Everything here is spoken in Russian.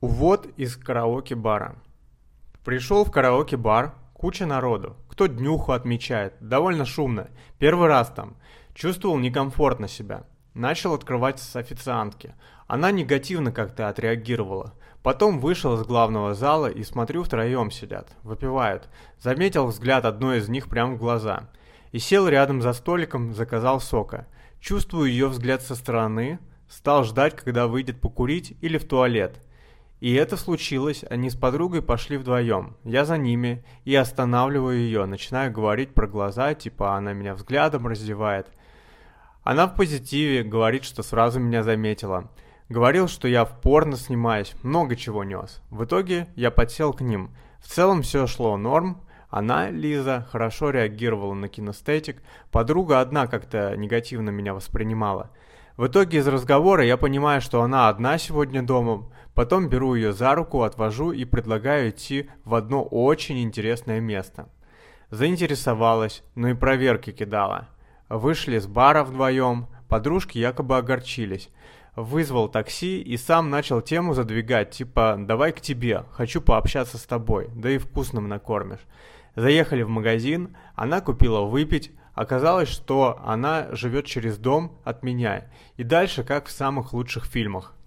Увод из караоке-бара. Пришел в караоке-бар, куча народу. Кто днюху отмечает, довольно шумно. Первый раз там. Чувствовал некомфортно себя. Начал открывать с официантки. Она негативно как-то отреагировала. Потом вышел из главного зала и смотрю, втроем сидят, выпивают. Заметил взгляд одной из них прямо в глаза. И сел рядом за столиком, заказал сока. Чувствую ее взгляд со стороны, стал ждать, когда выйдет покурить или в туалет. И это случилось, они с подругой пошли вдвоем. Я за ними и останавливаю ее, начинаю говорить про глаза, типа она меня взглядом раздевает. Она в позитиве, говорит, что сразу меня заметила. Говорил, что я в порно снимаюсь, много чего нес. В итоге я подсел к ним. В целом все шло норм. Она, Лиза, хорошо реагировала на кинестетик. Подруга одна как-то негативно меня воспринимала. В итоге из разговора я понимаю, что она одна сегодня дома, потом беру ее за руку, отвожу и предлагаю идти в одно очень интересное место. Заинтересовалась, но и проверки кидала. Вышли с бара вдвоем, подружки якобы огорчились. Вызвал такси и сам начал тему задвигать, типа «давай к тебе, хочу пообщаться с тобой, да и вкусным накормишь». Заехали в магазин, она купила выпить, Оказалось, что она живет через дом от меня. И дальше, как в самых лучших фильмах.